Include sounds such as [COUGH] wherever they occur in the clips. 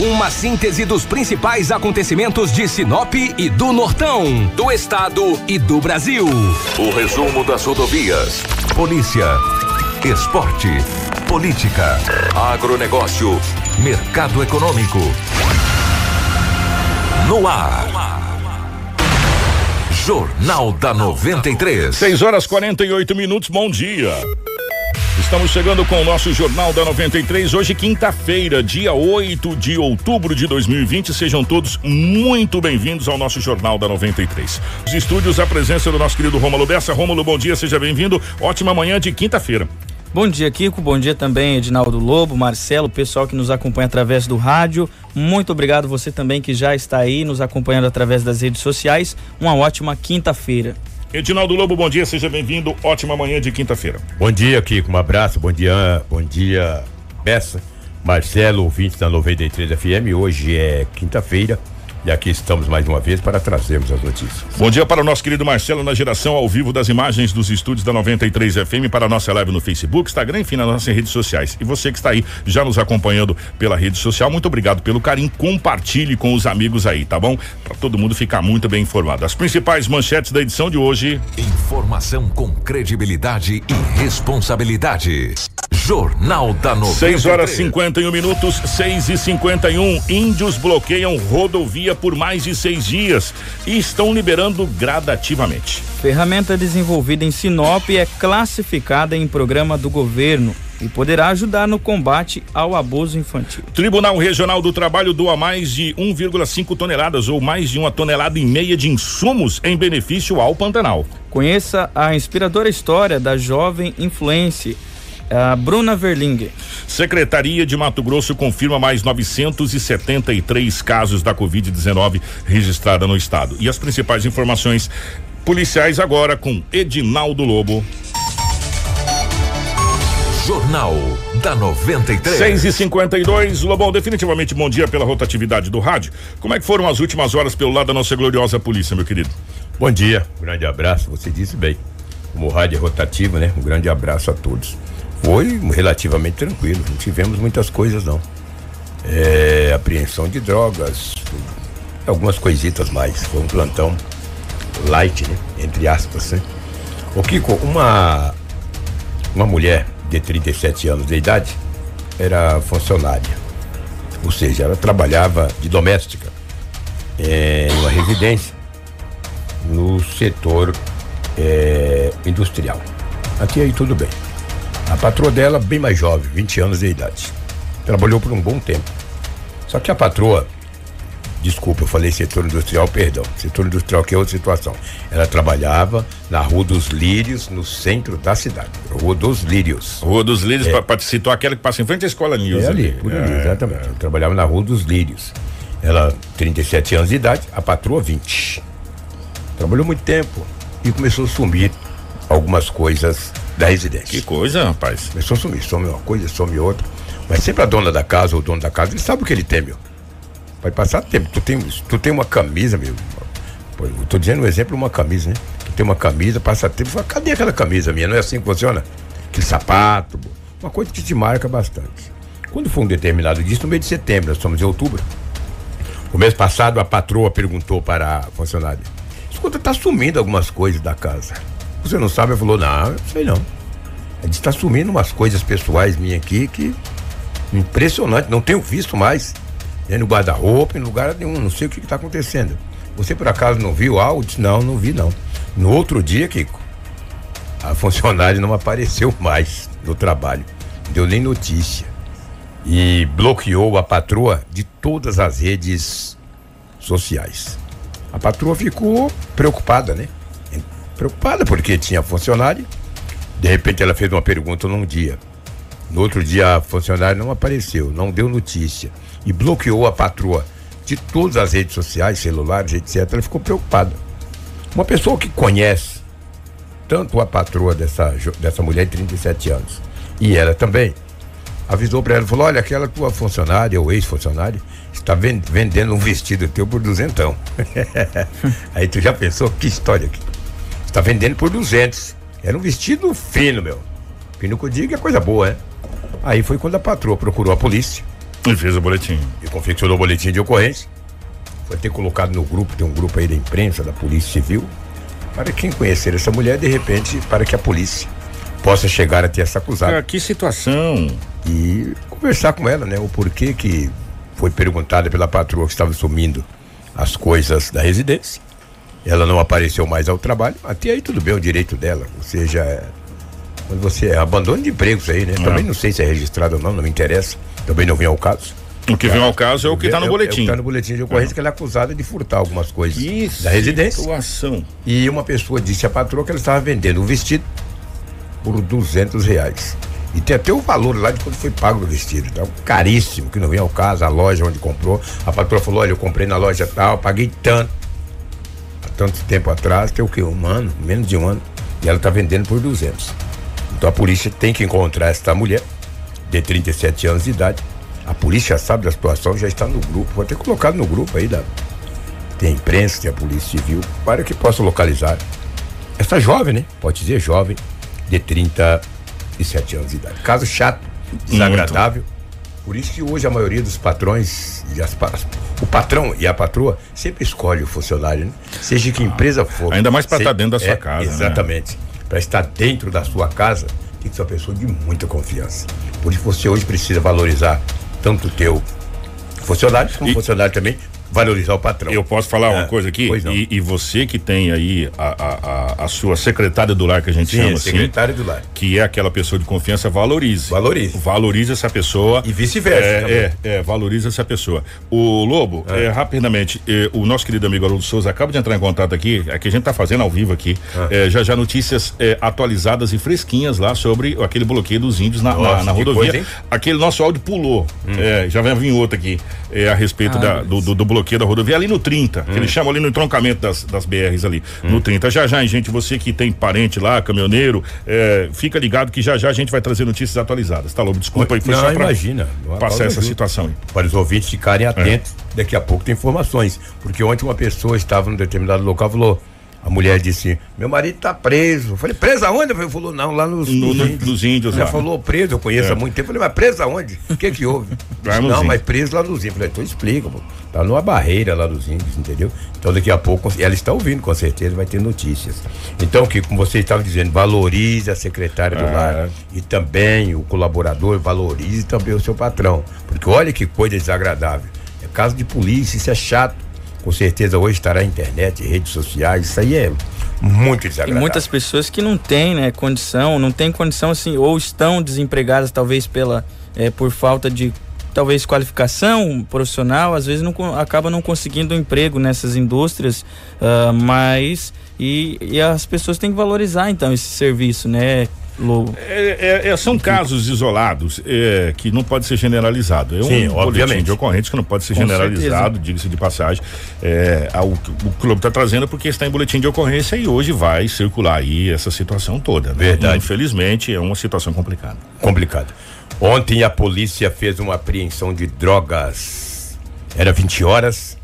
Uma síntese dos principais acontecimentos de Sinop e do Nortão, do estado e do Brasil. O resumo das rodovias. Polícia. Esporte. Política. Agronegócio. Mercado econômico. No ar. Jornal da 93. 6 horas 48 minutos, bom dia. Estamos chegando com o nosso Jornal da 93, hoje quinta-feira, dia 8 de outubro de 2020. Sejam todos muito bem-vindos ao nosso Jornal da 93. Os estúdios, a presença do nosso querido Rômulo Bessa. Rômulo, bom dia, seja bem-vindo. Ótima manhã de quinta-feira. Bom dia, Kiko. Bom dia também, Edinaldo Lobo, Marcelo, pessoal que nos acompanha através do rádio. Muito obrigado você também que já está aí nos acompanhando através das redes sociais. Uma ótima quinta-feira. Edinaldo Lobo, bom dia, seja bem-vindo. Ótima manhã de quinta-feira. Bom dia, Kiko. Um abraço. Bom dia, bom dia, Bessa. Marcelo, ouvinte da 93 FM. Hoje é quinta-feira. E aqui estamos mais uma vez para trazermos as notícias. Bom dia para o nosso querido Marcelo na geração ao vivo das imagens dos estúdios da 93 FM para a nossa live no Facebook, Instagram, enfim, nas nossas redes sociais. E você que está aí já nos acompanhando pela rede social, muito obrigado pelo carinho. Compartilhe com os amigos aí, tá bom? Para todo mundo ficar muito bem informado. As principais manchetes da edição de hoje. Informação com credibilidade e responsabilidade. Jornal da 93. 6 horas 51 minutos, 6 e 51 Índios bloqueiam rodovia por mais de seis dias e estão liberando gradativamente. Ferramenta desenvolvida em Sinop é classificada em programa do governo e poderá ajudar no combate ao abuso infantil. Tribunal Regional do Trabalho doa mais de 1,5 toneladas ou mais de uma tonelada e meia de insumos em benefício ao Pantanal. Conheça a inspiradora história da jovem influencer a Bruna Verlinger. Secretaria de Mato Grosso confirma mais 973 casos da Covid-19 registrada no estado. E as principais informações policiais agora com Edinaldo Lobo. Jornal da 93. 6 e 52 Lobão, definitivamente bom dia pela rotatividade do rádio. Como é que foram as últimas horas pelo lado da nossa gloriosa polícia, meu querido? Bom dia, um grande abraço, você disse bem. Como o rádio é rotativo, né? Um grande abraço a todos. Foi relativamente tranquilo, não tivemos muitas coisas não. É, apreensão de drogas, algumas coisitas mais. Foi um plantão light, né? Entre aspas, né? O Kiko, uma uma mulher de 37 anos de idade era funcionária. Ou seja, ela trabalhava de doméstica é, em uma residência no setor é, industrial. Aqui aí tudo bem. A patroa dela, bem mais jovem, 20 anos de idade. Trabalhou por um bom tempo. Só que a patroa, desculpa, eu falei setor industrial, perdão. Setor industrial que é outra situação. Ela trabalhava na Rua dos Lírios, no centro da cidade. Rua dos Lírios. Rua dos Lírios, é. para citar aquela que passa em frente à escola News. É ali, ali. por ali, é, exatamente. É. trabalhava na Rua dos Lírios. Ela, 37 anos de idade, a patroa, 20. Trabalhou muito tempo e começou a sumir algumas coisas da residência. Que coisa, rapaz. Começou a sumir, some uma coisa, some outra. Mas sempre a dona da casa ou o dono da casa, ele sabe o que ele tem, meu. Vai passar tempo. Tu tem, tu tem uma camisa, meu. Eu tô dizendo um exemplo, uma camisa, né? Tu tem uma camisa, passa tempo, fala, cadê aquela camisa minha? Não é assim que funciona? Aquele sapato, uma coisa que te marca bastante. Quando foi um determinado dia, no mês de setembro, nós estamos em outubro. O mês passado, a patroa perguntou para a funcionária: Escuta, tá sumindo algumas coisas da casa. Você não sabe? Ela falou, não, eu sei não. Gente está sumindo umas coisas pessoais minhas aqui que impressionante, não tenho visto mais. Nem no guarda-roupa, em lugar nenhum, não sei o que está acontecendo. Você por acaso não viu algo? Disse, não, não vi não. No outro dia, Kiko, a funcionária não apareceu mais no trabalho. Não deu nem notícia. E bloqueou a patroa de todas as redes sociais. A patroa ficou preocupada, né? Preocupada porque tinha funcionário. De repente ela fez uma pergunta num dia. No outro dia a funcionária não apareceu, não deu notícia e bloqueou a patroa de todas as redes sociais, celulares, etc. Ela ficou preocupada. Uma pessoa que conhece tanto a patroa dessa, dessa mulher de 37 anos e ela também avisou para ela, falou: olha, aquela tua funcionária ou ex-funcionária está vendendo um vestido teu por duzentão. [LAUGHS] Aí tu já pensou que história aqui? Está vendendo por 200. Era um vestido fino, meu. Fino que eu digo é coisa boa, né? Aí foi quando a patroa procurou a polícia. E fez o boletim. E confeccionou o boletim de ocorrência. Foi ter colocado no grupo, tem um grupo aí da imprensa, da Polícia Civil, para quem conhecer essa mulher, de repente, para que a polícia possa chegar até essa acusada. Ah, que situação. E conversar com ela, né? O porquê que foi perguntada pela patroa que estava sumindo as coisas da residência. Ela não apareceu mais ao trabalho. Até aí tudo bem, é o direito dela. Ou seja, é, quando você é abandono de empregos aí, né? É. Também não sei se é registrado ou não, não me interessa. Também não vem ao caso. O que vem ao caso é o que está no É- é boletim. o que tá no boletim de ocorrência que ela é acusada de furtar algumas coisas Que da residência. situação. E uma pessoa disse à patroa que ela estava vendendo um vestido por 200 reais. E tem até o valor lá de quando foi pago o vestido. Então, caríssimo, que não vem ao caso, a loja onde comprou. A patroa falou: olha, eu comprei na loja tal, paguei tanto. Tanto tempo atrás, tem o quê? Um ano, menos de um ano. E ela está vendendo por 200. Então a polícia tem que encontrar esta mulher, de 37 anos de idade. A polícia sabe da situação, já está no grupo. Vou ter colocado no grupo aí da. Tem a imprensa, tem a polícia civil, para que possa localizar essa jovem, né? Pode dizer jovem, de 37 anos de idade. Caso chato, desagradável. Por isso que hoje a maioria dos patrões e as o patrão e a patroa sempre escolhe o funcionário, né? Seja que empresa for. Ainda mais Se- estar dentro da sua é, casa, né? Exatamente. Para estar dentro da sua casa, tem que ser uma pessoa de muita confiança. Por isso você hoje precisa valorizar tanto o teu funcionário como E- o funcionário também valorizar o patrão. Eu posso falar uma É, coisa aqui? E, e você que tem aí a, a, a, sua secretária do lar, que a gente Sim, chama assim, secretário do lar. que é aquela pessoa de confiança, valorize. Valorize. Valorize essa pessoa. E vice-versa É, é, é, valorize essa pessoa. O Lobo, é, rapidamente, é, o nosso querido amigo Haroldo Souza acaba de entrar em contato aqui, é que a gente tá fazendo ao vivo aqui, Ah. é, já já notícias é, atualizadas e fresquinhas lá sobre aquele bloqueio dos índios na, na- Nossa, na que rodovia. coisa? Hum. Aquele nosso áudio pulou. É, já vai vir outro aqui é, a respeito da- do, do- do bloqueio da rodovia ali no 30, Hum. que eles chamam ali no entroncamento das, das BRs ali, no 30. Já já, hein, gente, você que tem parente lá, caminhoneiro, é, fica ligado que já já a gente vai trazer notícias atualizadas. Tá, Lobo? Desculpa aí, foi Não, só pra imagina. Passar essa situação aí. Para os ouvintes ficarem atentos, daqui a pouco tem informações. Porque ontem uma pessoa estava num determinado local e falou. A mulher disse: Meu marido está preso. Eu falei: Preso aonde? Ele falou: Não, lá nos, No- nos no- índios. nos índios lá. falou preso, eu conheço É. há muito tempo. Eu falei: Mas preso aonde? O que que houve? Nos não, índios. mas preso lá nos índios. Eu falei: Então explica, pô. Tá numa barreira lá dos índios, entendeu? Então daqui a pouco, ela está ouvindo, com certeza, vai ter notícias. Então, que como você estava dizendo, valorize a secretária do É. lar. E também o colaborador valorize também o seu patrão. Porque olha que coisa desagradável. É caso de polícia, isso é chato. Com certeza hoje estará na internet, redes sociais, isso aí é muito E desagradável. muitas pessoas que não têm, né, condição, não têm condição assim, ou estão desempregadas talvez pela eh, por falta de talvez qualificação profissional, às vezes não acaba não conseguindo um emprego nessas indústrias, ah, mas e, e as pessoas têm que valorizar então esse serviço, né, Lobo? É, é, é, são casos isolados é, que não pode ser generalizado. É Sim, um obviamente. boletim de ocorrência que não pode ser Com generalizado, diga-se de passagem. É, a- o, o clube está trazendo porque está em boletim de ocorrência e hoje vai circular aí essa situação toda. né? Verdade. Infelizmente é uma situação complicada. complicado. Ontem a polícia fez uma apreensão de drogas. Era 20 horas.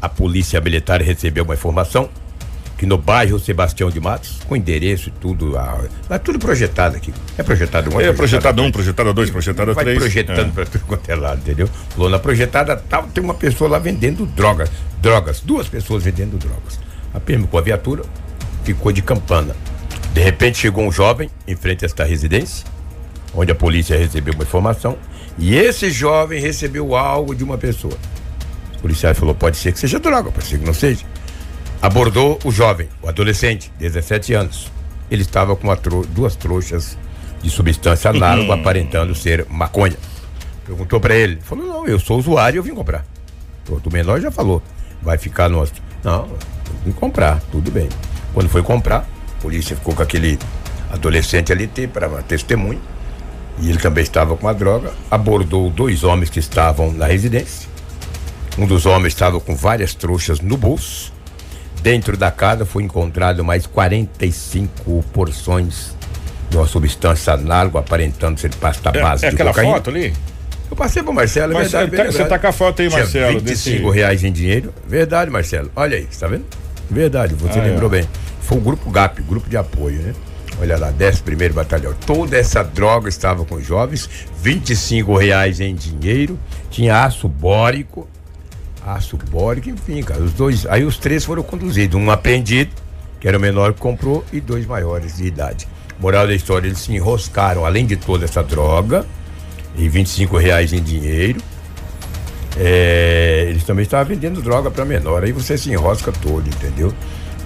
A polícia militar recebeu uma informação que no bairro Sebastião de Matos, com endereço e tudo, lá tudo projetado aqui. É projetado um, É projetada um, dois. projetada dois, projetada Vai três. projetando É. pra tudo quanto é lado, entendeu? Falou na projetada tal, tem uma pessoa lá vendendo drogas. Drogas, duas pessoas vendendo drogas. A PM com a viatura ficou de campana. De repente chegou um jovem em frente a esta residência, onde a polícia recebeu uma informação, e esse jovem recebeu algo de uma pessoa. O policial falou: pode ser que seja droga, pode ser que não seja. Abordou o jovem, o adolescente, 17 anos. Ele estava com tro- duas trouxas de substância análoga, aparentando ser maconha. Perguntou para ele, falou: não, eu sou usuário, eu vim comprar. O menor já falou, vai ficar no hospital. Não, vim comprar, tudo bem. Quando foi comprar, a polícia ficou com aquele adolescente ali para testemunho. E ele também estava com a droga. Abordou dois homens que estavam na residência. Um dos homens estava com várias trouxas no bolso. Dentro da casa foi encontrado mais 45 porções de uma substância análoga aparentando ser pasta É, base é de aquela cocaína. foto ali? Eu passei pro Marcelo, é Mas verdade. você bem tá- você tá com a foto aí, Tinha Marcelo, 25 desse- reais em dinheiro. Verdade, Marcelo. Olha aí, tá vendo? Verdade, você Ah, lembrou é. bem. Foi o grupo GAP, grupo de apoio, né? Olha lá, 11 Batalhão. Toda essa droga estava com jovens, 25 reais em dinheiro, tinha aço bórico, aço bórico, enfim, cara. Os dois, aí os três foram conduzidos, um apreendido, que era o menor que comprou, e dois maiores de idade. Moral da história, eles se enroscaram, além de toda essa droga, e 25 reais em dinheiro. É, eles também estavam vendendo droga para menor. Aí você se enrosca todo, entendeu?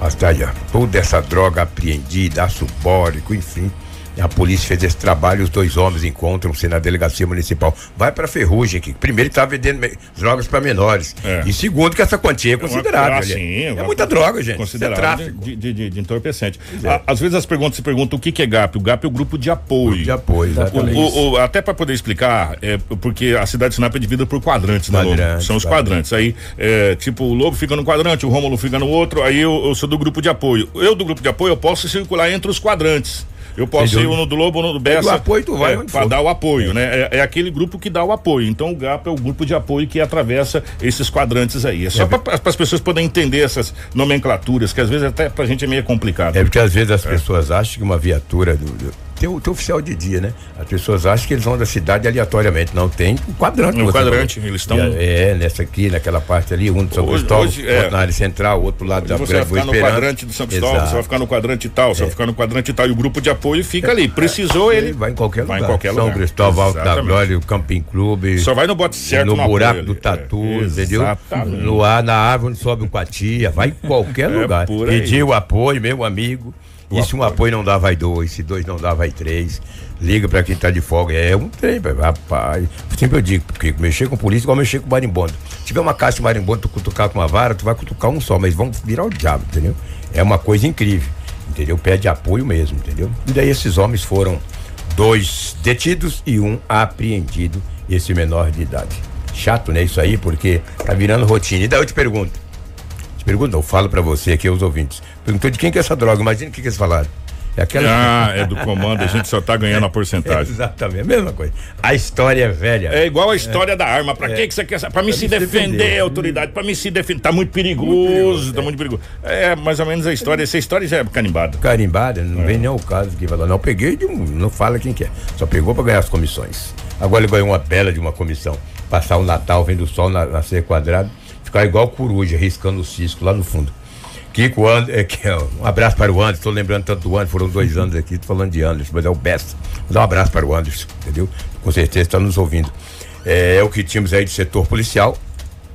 Hasta aí, toda essa droga apreendida, aço bórico, enfim. A polícia fez esse trabalho, os dois homens encontram-se na delegacia municipal. Vai pra ferrugem aqui. Primeiro, ele estava vendendo me- drogas para menores. É. E segundo, que essa quantia é considerável. Ah, né? sim, é muita droga, gente. É Considerável tráfico. de, de, de- entorpecente. é. Às vezes as perguntas se perguntam o que, que é GAP. O GAP é o grupo de apoio. De apoio, O- exatamente. o- o- até para poder explicar, é, porque a cidade de Sinop é dividida por quadrantes, né, Lobo? São os quadrantes. Aí, é, tipo, o Lobo fica no quadrante, o Rômulo fica no outro, aí eu, eu sou do grupo de apoio. Eu do grupo de apoio, eu posso circular entre os quadrantes. Eu posso ir no do Lobo ou no do Bessa. apoio, tu vai é, pra for. dar o apoio, né? É, é aquele grupo que dá o apoio. Então o GAP é o grupo de apoio que atravessa esses quadrantes aí. É só para as pessoas poderem entender essas nomenclaturas, que às vezes até pra gente é meio complicado. É porque às vezes as pessoas acham que uma viatura do, do- tem, o, tem o oficial de dia, né? As pessoas acham que eles vão da cidade aleatoriamente. Não, tem um quadrante. Você quadrante, falou. eles estão- É, é, nessa aqui, naquela parte ali, um do São Hoje- Cristóvão, hoje, é. outro na área central, outro lado da Você vai ficar no Esperança. quadrante do São Cristóvão, Exato. você vai ficar no quadrante tal, você vai ficar no quadrante tal, e o grupo de apoio fica ali. Precisou ele. Vai em qualquer vai lugar. em qualquer São lugar. Cristóvão, Alto da. Glória, o Camping Clube. Só vai no bote certo no no buraco do ali. tatu, É, entendeu? No ar, na árvore onde sobe o Quatia, vai em qualquer É lugar. Pedir o apoio, meu amigo. O e se um apoio não dá, vai dois. Se dois não dá, vai três. Liga pra quem tá de folga. É um trem, rapaz. Sempre eu digo, porque mexer com polícia é igual mexer com marimbondo. Se tiver uma caixa de marimbondo, tu cutucar com uma vara, tu vai cutucar um só, mas vão virar o diabo, entendeu? É uma coisa incrível, entendeu? Pede apoio mesmo, entendeu? E daí esses homens foram dois detidos e um apreendido, esse menor de idade. Chato, né? Isso aí, porque tá virando rotina. E daí eu te pergunto, não, eu falo pra você aqui, os ouvintes. Perguntou de quem que é essa droga, imagina o que, que eles falaram. É aquela. Ah, é do comando, a gente só tá ganhando a [LAUGHS] porcentagem. Exatamente, a mesma coisa. A história é velha. É igual a história da arma. Pra que que você quer? Pra me se me se defender, defender. autoridade. Pra me se defender. Tá muito perigoso, tá muito perigoso. É, mais ou menos a história. Essa história já é carimbada. Carimbada, não vem nem o caso que fala, não, peguei de um, não fala quem que é. Só pegou pra ganhar as comissões. Agora ele ganhou uma bela de uma comissão. Passar o Natal vendo o sol na, na ser quadrado, ficar igual coruja, riscando o cisco lá no fundo. Kiko And, é, que, é, um abraço para o Anderson, tô lembrando tanto do Anderson, foram dois anos aqui, tô falando de Anderson, mas é o best. Dar um abraço para o Anderson, entendeu? Com certeza está nos ouvindo. É, é o que tínhamos aí do setor policial,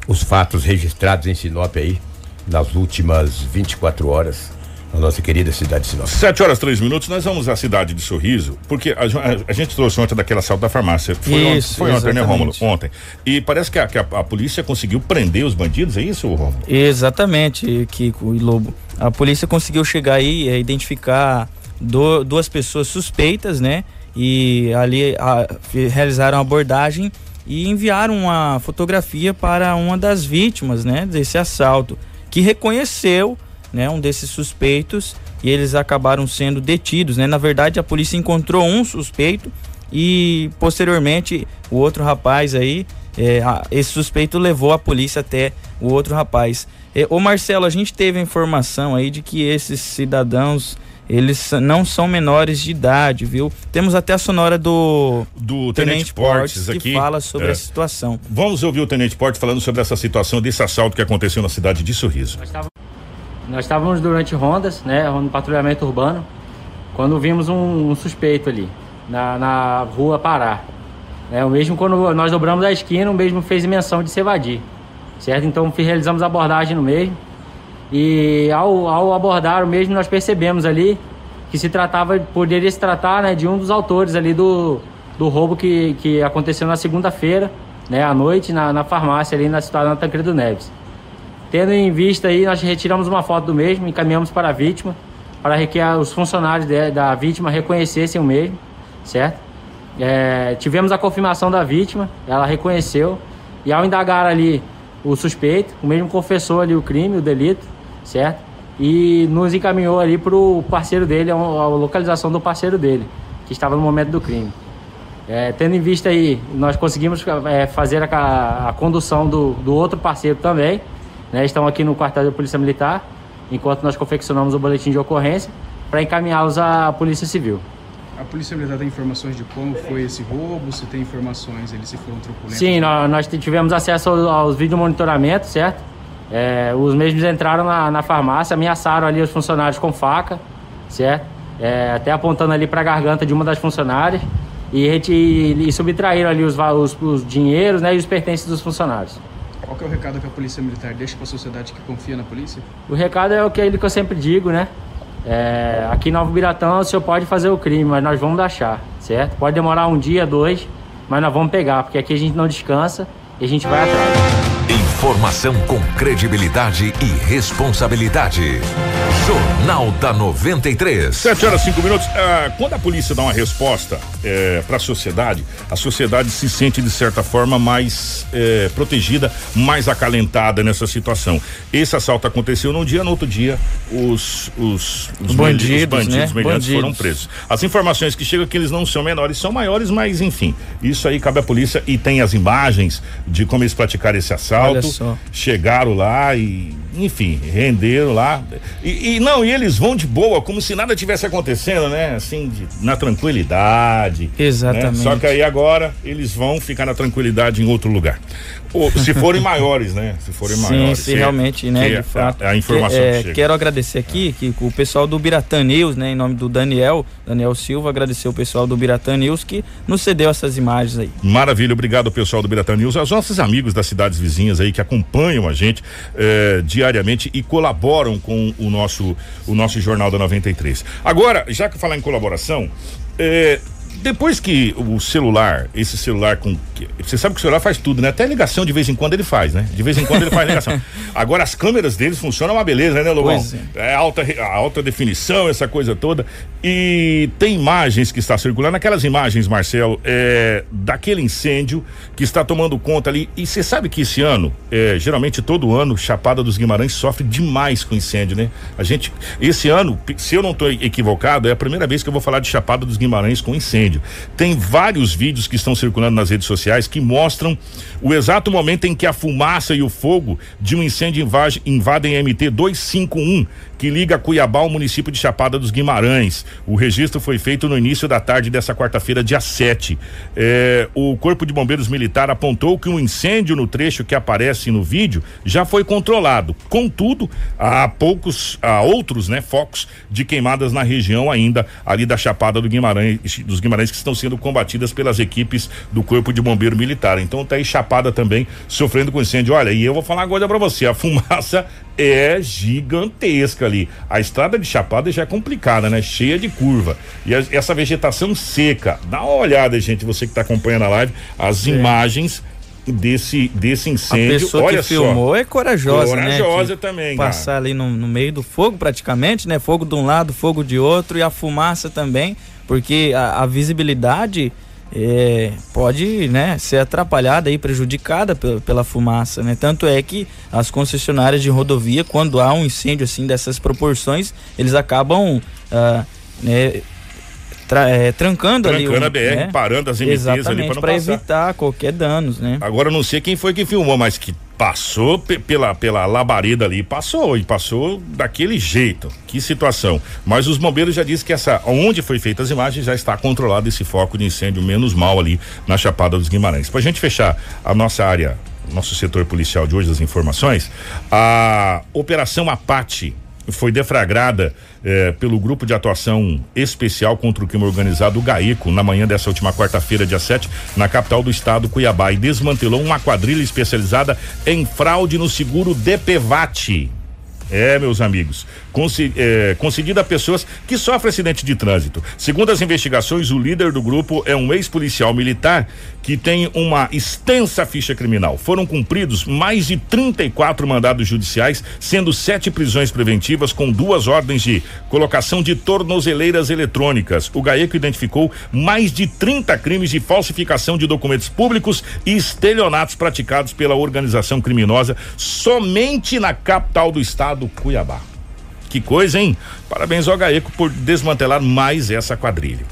os fatos registrados em Sinop aí, nas últimas 24 horas, na nossa querida cidade de Sinop. Sete horas, três minutos, nós vamos à cidade de Sorriso, porque a, a- a gente trouxe ontem daquele assalto da farmácia. Foi ontem, Isso, foi ontem né, Rômulo? Ontem. E parece que, a, que a- a polícia conseguiu prender os bandidos, é isso, Rômulo? Exatamente, Kiko e Lobo. A polícia conseguiu chegar aí e identificar do- duas pessoas suspeitas, né? E ali realizaram a abordagem e enviaram uma fotografia para uma das vítimas, né? Desse assalto, que reconheceu, né? Um desses suspeitos e eles acabaram sendo detidos, né? Na verdade, a polícia encontrou um suspeito e posteriormente o outro rapaz aí, é, a- esse suspeito levou a polícia até o outro rapaz. É, ô Marcelo, a gente teve a informação aí de que esses cidadãos eles não são menores de idade, viu? Temos até a sonora do Do Tenente, Portes que aqui. fala sobre É. a situação. Vamos ouvir o Tenente Portes falando sobre essa situação desse assalto que aconteceu na cidade de Sorriso. Nós estávamos- durante rondas, né, no patrulhamento urbano, quando vimos um, um suspeito ali, na, na rua Pará. Né, o mesmo quando nós dobramos a esquina, o mesmo fez menção de se evadir, certo? Então realizamos a abordagem no mesmo e ao, ao abordar o mesmo nós percebemos ali que se tratava, poderia se tratar né, de um dos autores ali do, do roubo que, que aconteceu na segunda-feira, né, à noite, na, na farmácia ali na cidade na Tancredo Neves. Tendo em vista aí, nós retiramos uma foto do mesmo, encaminhamos para a vítima, para que os funcionários de- da vítima reconhecessem o mesmo, certo? É, tivemos a confirmação da vítima, ela reconheceu, e ao indagar ali o suspeito, o mesmo confessou ali o crime, o delito, certo? E nos encaminhou ali para o parceiro dele, a, a localização do parceiro dele, que estava no momento do crime. É, tendo em vista aí, nós conseguimos é, fazer a, a condução do, do outro parceiro também. Né? Estão aqui no quartel da Polícia Militar, enquanto nós confeccionamos o boletim de ocorrência. para encaminhá-los à Polícia Civil. A Polícia Militar tem informações de como foi esse roubo? Se tem informações, eles se foram truculentos? Sim, nós, nós tivemos acesso aos, aos vídeos de monitoramento, certo? É, os mesmos entraram na, na, farmácia, ameaçaram ali os funcionários com faca, certo? É, até apontando ali para a garganta de uma das funcionárias e, e, e subtraíram ali os, os, os dinheiros né, e os pertences dos funcionários. Qual é o recado que a Polícia Militar deixa para a sociedade que confia na polícia? O recado é o que, que eu sempre digo, né? É, aqui em Novo Biratão o senhor pode fazer o crime, mas nós vamos achar, certo? Pode demorar um dia, dois, mas nós vamos pegar, porque aqui a gente não descansa e a gente vai atrás. Informação com credibilidade e responsabilidade. Jornal da 93. 7 horas 5 minutos. Ah, quando a polícia dá uma resposta é, para a sociedade, a sociedade se sente de certa forma mais é, protegida, mais acalentada nessa situação. Esse assalto aconteceu num dia, no outro dia os os, os bandidos, os bandidos né? bandidos. foram presos. As informações que chegam é que eles não são menores, são maiores, mas enfim, isso aí cabe à polícia e tem as imagens de como eles praticaram esse assalto. Chegaram lá e enfim, renderam lá. E, e, não, e eles vão de boa, como se nada tivesse acontecendo, né? Assim, de, na tranquilidade. Exatamente. Né? Só que aí agora eles vão ficar na tranquilidade em outro lugar. Ou, se forem maiores, né? Se forem Sim, maiores. Se realmente, né? De fato. A, a informação que, é, que Quero agradecer aqui que o pessoal do Biratã News, né? Em nome do Daniel, Daniel Silva, agradecer o pessoal do Biratã News que nos cedeu essas imagens aí. Maravilha, obrigado pessoal do Biratã News, aos nossos amigos das cidades vizinhas aí que acompanham a gente eh, diariamente e colaboram com o nosso o nosso Jornal da 93. Agora, já que falar em colaboração, eh, depois que o celular, esse celular com. Você sabe que o celular faz tudo, né? Até ligação de vez em quando ele faz, né? De vez em quando ele faz ligação. [LAUGHS] Agora as câmeras deles funcionam uma beleza, né, Lobão? É. é. alta, alta definição, essa coisa toda. E tem imagens que está circulando, aquelas imagens, Marcelo, é, daquele incêndio que está tomando conta ali. E você sabe que esse ano, é, geralmente todo ano, Chapada dos Guimarães sofre demais com incêndio, né? A gente, esse ano, se eu não estou equivocado, é a primeira vez que eu vou falar de Chapada dos Guimarães com incêndio. Tem vários vídeos que estão circulando nas redes sociais que mostram o exato momento em que a fumaça e o fogo de um incêndio invadem MT 251 que liga Cuiabá ao município de Chapada dos Guimarães. O registro foi feito no início da tarde dessa quarta-feira, dia 7. É, o Corpo de Bombeiros Militar apontou que um incêndio no trecho que aparece no vídeo já foi controlado. Contudo, há poucos, há outros, né, focos de queimadas na região ainda ali da Chapada do Guimarães, dos Guimarães que estão sendo combatidas pelas equipes do Corpo de Bombeiro Militar. Então tá aí Chapada também sofrendo com incêndio. Olha, e eu vou falar coisa para você, a [LAUGHS] fumaça é gigantesca ali. A estrada de Chapada já é complicada, né? Cheia de curva. E a, essa vegetação seca. Dá uma olhada, gente, você que está acompanhando a live, as imagens desse desse incêndio. A pessoa Olha que filmou é corajosa, né? Corajosa também. Passar cara. ali no, no, meio do fogo praticamente, né? Fogo de um lado, fogo de outro e a fumaça também, porque a, a visibilidade é, pode né, ser atrapalhada e prejudicada pela, pela, fumaça, né? Tanto é que as concessionárias de rodovia, quando há um incêndio assim dessas proporções, eles acabam uh, né, tra, é, trancando, trancando ali. Trancando a BR, né? parando as MTs ali para não pra evitar qualquer danos, né? Agora não sei quem foi que filmou, mas que passou pela, pela labareda ali, passou e passou daquele jeito. Que situação. Mas os bombeiros já dizem que essa, onde foi feita as imagens, já está controlado esse foco de incêndio menos mal ali na Chapada dos Guimarães. Para a gente fechar a nossa área, nosso setor policial de hoje, das informações, a Operação Apate foi deflagrada eh, pelo Grupo de Atuação Especial contra o Crime Organizado, o GAECO, na manhã dessa última quarta-feira, dia 7, na capital do estado, Cuiabá, e desmantelou uma quadrilha especializada em fraude no seguro DPVAT. É, meus amigos, é, concedida a pessoas que sofrem acidente de trânsito. Segundo as investigações, o líder do grupo é um ex-policial militar que tem uma extensa ficha criminal. Foram cumpridos mais de 34 mandados judiciais, sendo sete prisões preventivas com duas ordens de colocação de tornozeleiras eletrônicas. O GAECO identificou mais de 30 crimes de falsificação de documentos públicos e estelionatos praticados pela organização criminosa somente na capital do estado do Cuiabá. Que coisa, hein? Parabéns ao Gaeco por desmantelar mais essa quadrilha.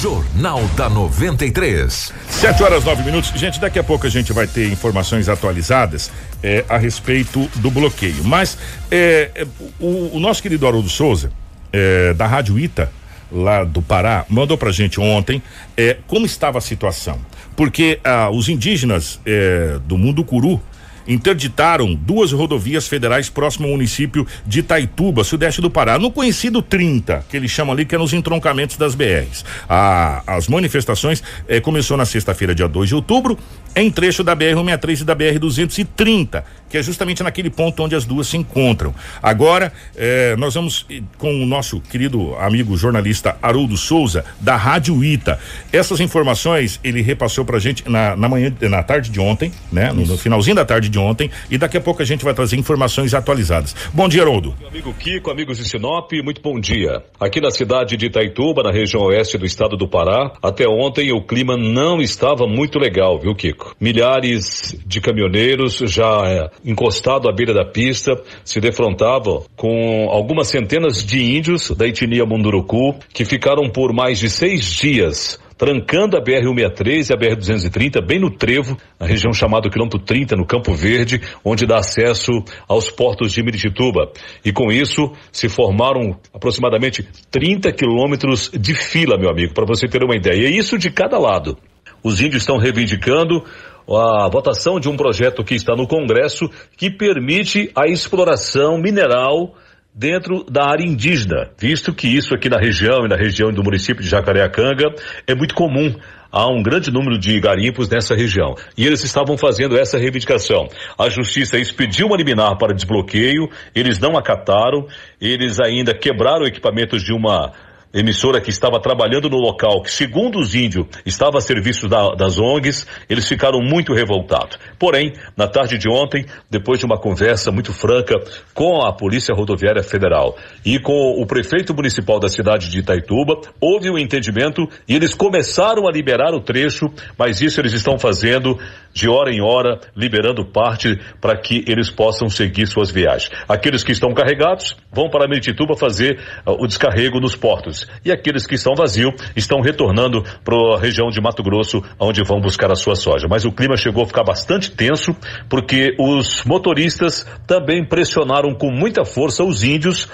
Jornal da 93. 7 horas 9 minutos. Gente, daqui a pouco a gente vai ter informações atualizadas é, a respeito do bloqueio. Mas é, é, o, o, nosso querido Haroldo Souza, eh, da Rádio Ita, lá do Pará, mandou pra gente ontem eh, como estava a situação. Porque ah, os indígenas eh, do Mundo Curu interditaram duas rodovias federais próximo ao município de Itaituba, sudeste do Pará, no conhecido 30, que eles chamam ali, que é nos entroncamentos das BRs. A, as manifestações eh, começou na sexta-feira, dia 2 de outubro, em trecho da BR-163 e da BR-230, que é justamente naquele ponto onde as duas se encontram. Agora, eh, nós vamos eh, com o nosso querido amigo jornalista Haroldo Souza, da Rádio Ita. Essas informações ele repassou pra gente na, na manhã, na tarde de ontem, né? No, no finalzinho da tarde de ontem, e daqui a pouco a gente vai trazer informações atualizadas. Bom dia, Haroldo. Amigo Kiko, amigos de Sinop, muito bom dia. Aqui na cidade de Itaituba, na região oeste do estado do Pará, até ontem o clima não estava muito legal, viu, Kiko? Milhares de caminhoneiros já é, encostado à beira da pista se defrontavam com algumas centenas de índios da etnia Munduruku que ficaram por mais de seis dias trancando a BR-163 e a BR-230 bem no trevo, na região chamada quilômetro 30, no Campo Verde, onde dá acesso aos portos de Miritituba. E com isso se formaram aproximadamente 30 quilômetros de fila, meu amigo, para você ter uma ideia. E é isso de cada lado. Os índios estão reivindicando a votação de um projeto que está no Congresso que permite a exploração mineral dentro da área indígena, visto que isso aqui na região e na região do município de Jacareacanga é muito comum. Há um grande número de garimpos nessa região. E eles estavam fazendo essa reivindicação. A justiça expediu uma liminar para desbloqueio, eles não acataram, eles ainda quebraram equipamentos de uma emissora que estava trabalhando no local, que segundo os índios estava a serviço da, das ONGs, eles ficaram muito revoltados. Porém, na tarde de ontem, depois de uma conversa muito franca com a Polícia Rodoviária Federal e com o prefeito municipal da cidade de Itaituba, houve um entendimento e eles começaram a liberar o trecho, mas isso eles estão fazendo de hora em hora, liberando parte para que eles possam seguir suas viagens. Aqueles que estão carregados vão para Meritituba fazer uh, o descarrego nos portos. E aqueles que estão vazios estão retornando para a região de Mato Grosso, onde vão buscar a sua soja. Mas o clima chegou a ficar bastante tenso, porque os motoristas também pressionaram com muita força os índios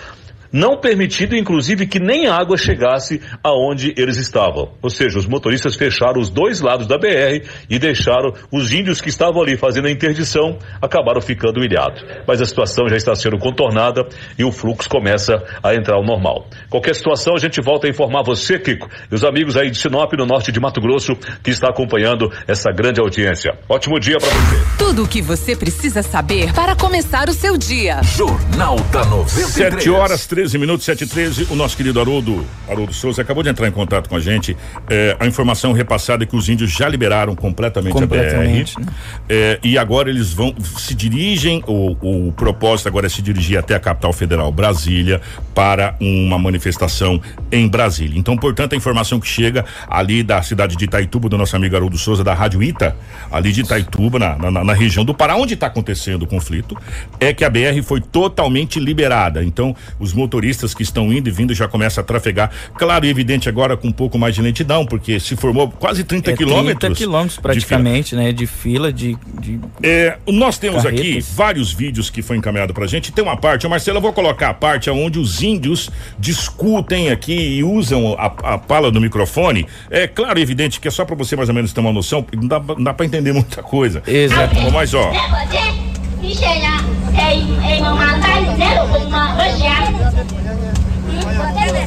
não permitido, inclusive, que nem água chegasse aonde eles estavam. Ou seja, os motoristas fecharam os dois lados da BR e deixaram os índios que estavam ali fazendo a interdição acabaram ficando ilhados. Mas a situação já está sendo contornada e o fluxo começa a entrar ao normal. Qualquer situação, a gente volta a informar você, Kiko, e os amigos aí de Sinop, no norte de Mato Grosso, que está acompanhando essa grande audiência. Ótimo dia para você. Tudo o que você precisa saber para começar o seu dia. Jornal da 93. 7 horas, 13 minutos, 7 e 13. O nosso querido Haroldo, Haroldo Souza acabou de entrar em contato com a gente. É, a informação repassada é que os índios já liberaram completamente, Completamente, a BR. né? É, e agora eles vão, se dirigem, o, o propósito agora é se dirigir até a capital federal, Brasília, para uma manifestação em Brasília. Então, portanto, a informação que chega ali da cidade de Itaituba, do nosso amigo Haroldo Souza, da Rádio Ita, ali de Itaituba, na, na, na região do Pará, onde está acontecendo o conflito, é que a BR foi totalmente liberada. Então, os motoristas que estão indo e vindo já começam a trafegar. Claro e evidente agora com um pouco mais de lentidão, porque se formou quase 30 É 30 quilômetros. quilômetros de praticamente, né? De fila, de. de é, nós temos aqui Carretas. vários vídeos que foi encaminhado pra gente. Tem uma parte, Marcelo, eu vou colocar a parte onde os índios discutem aqui e usam a, a pala do microfone. É claro e evidente que é só pra você mais ou menos ter uma noção, não dá, não dá pra entender muita coisa. Exato. Mas ó,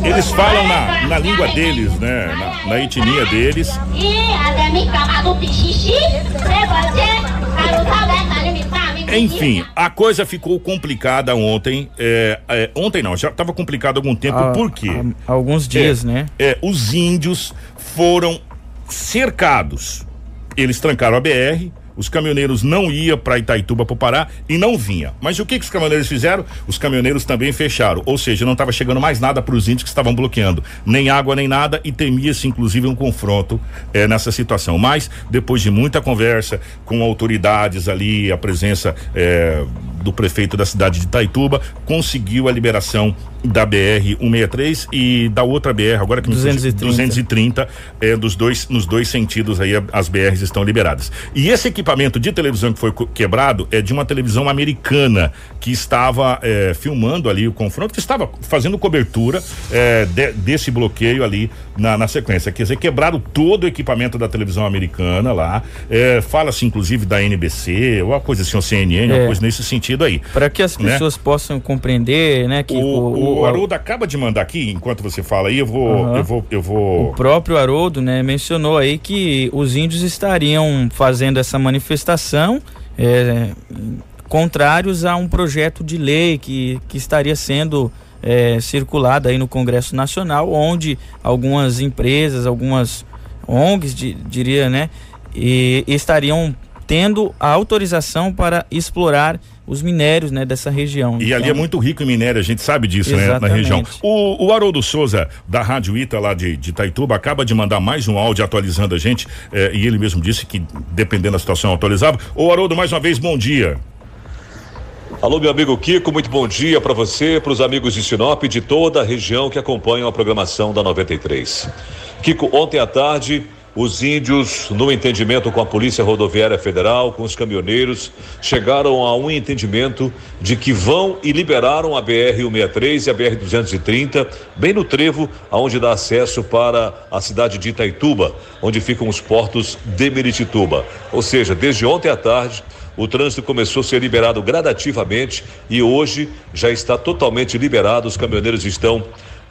eles falam na, na língua deles, né? Na, na etnia deles. Enfim, a coisa ficou complicada ontem. é, é, ontem não, já estava complicado há algum tempo. há- Por quê? há alguns dias, É, né? É, os índios foram cercados. Eles trancaram a BR. Os caminhoneiros não iam para Itaituba para Pará e não vinha. Mas o que, que os caminhoneiros fizeram? Os caminhoneiros também fecharam. Ou seja, não estava chegando mais nada para os índios que estavam bloqueando. Nem água, nem nada. E temia-se, inclusive, um confronto eh, nessa situação. Mas, depois de muita conversa com autoridades ali, a presença eh, do prefeito da cidade de Itaituba, conseguiu a liberação da BR 163 e da outra BR, agora que 230, 230 é, dos dois, nos dois sentidos aí as BRs estão liberadas. E esse equipamento de televisão que foi quebrado é de uma televisão americana que estava é, filmando ali o confronto, que estava fazendo cobertura é, de, desse bloqueio ali na, na, sequência. Quer dizer, quebraram todo o equipamento da televisão americana lá. É, Fala-se inclusive da NBC, ou uma coisa assim, o CNN, uma É. coisa nesse sentido aí. Para que as Né? pessoas possam compreender, né, que O, o, Haroldo acaba de mandar aqui, enquanto você fala aí, eu vou. Aham. Eu vou. Eu vou. O próprio Haroldo, né, mencionou aí que os índios estariam fazendo essa manifestação é, contrários a um projeto de lei que, que estaria sendo é, circulado aí no Congresso Nacional, onde algumas empresas, algumas ONGs, di- diria, né, e, estariam tendo a autorização para explorar os minérios, né, dessa região. E ali é Então, muito rico em minério, a gente sabe disso, né? Na Exatamente. região. O, o Haroldo Souza, da Rádio Ita, lá de, de Itaituba, acaba de mandar mais um áudio atualizando a gente, eh, e ele mesmo disse que, dependendo da situação, atualizava. Ô, Haroldo, mais uma vez, bom dia. Alô, meu amigo Kiko, muito bom dia para você, para os amigos de Sinop e de toda a região que acompanham a programação da 93. Kiko, ontem à tarde, os índios, no entendimento com a Polícia Rodoviária Federal, com os caminhoneiros, chegaram a um entendimento de que vão e liberaram a BR-163 e a BR-230, bem no trevo, aonde dá acesso para a cidade de Itaituba, onde ficam os portos de Meritituba. Ou seja, desde ontem à tarde, o trânsito começou a ser liberado gradativamente e hoje já está totalmente liberado. Os caminhoneiros estão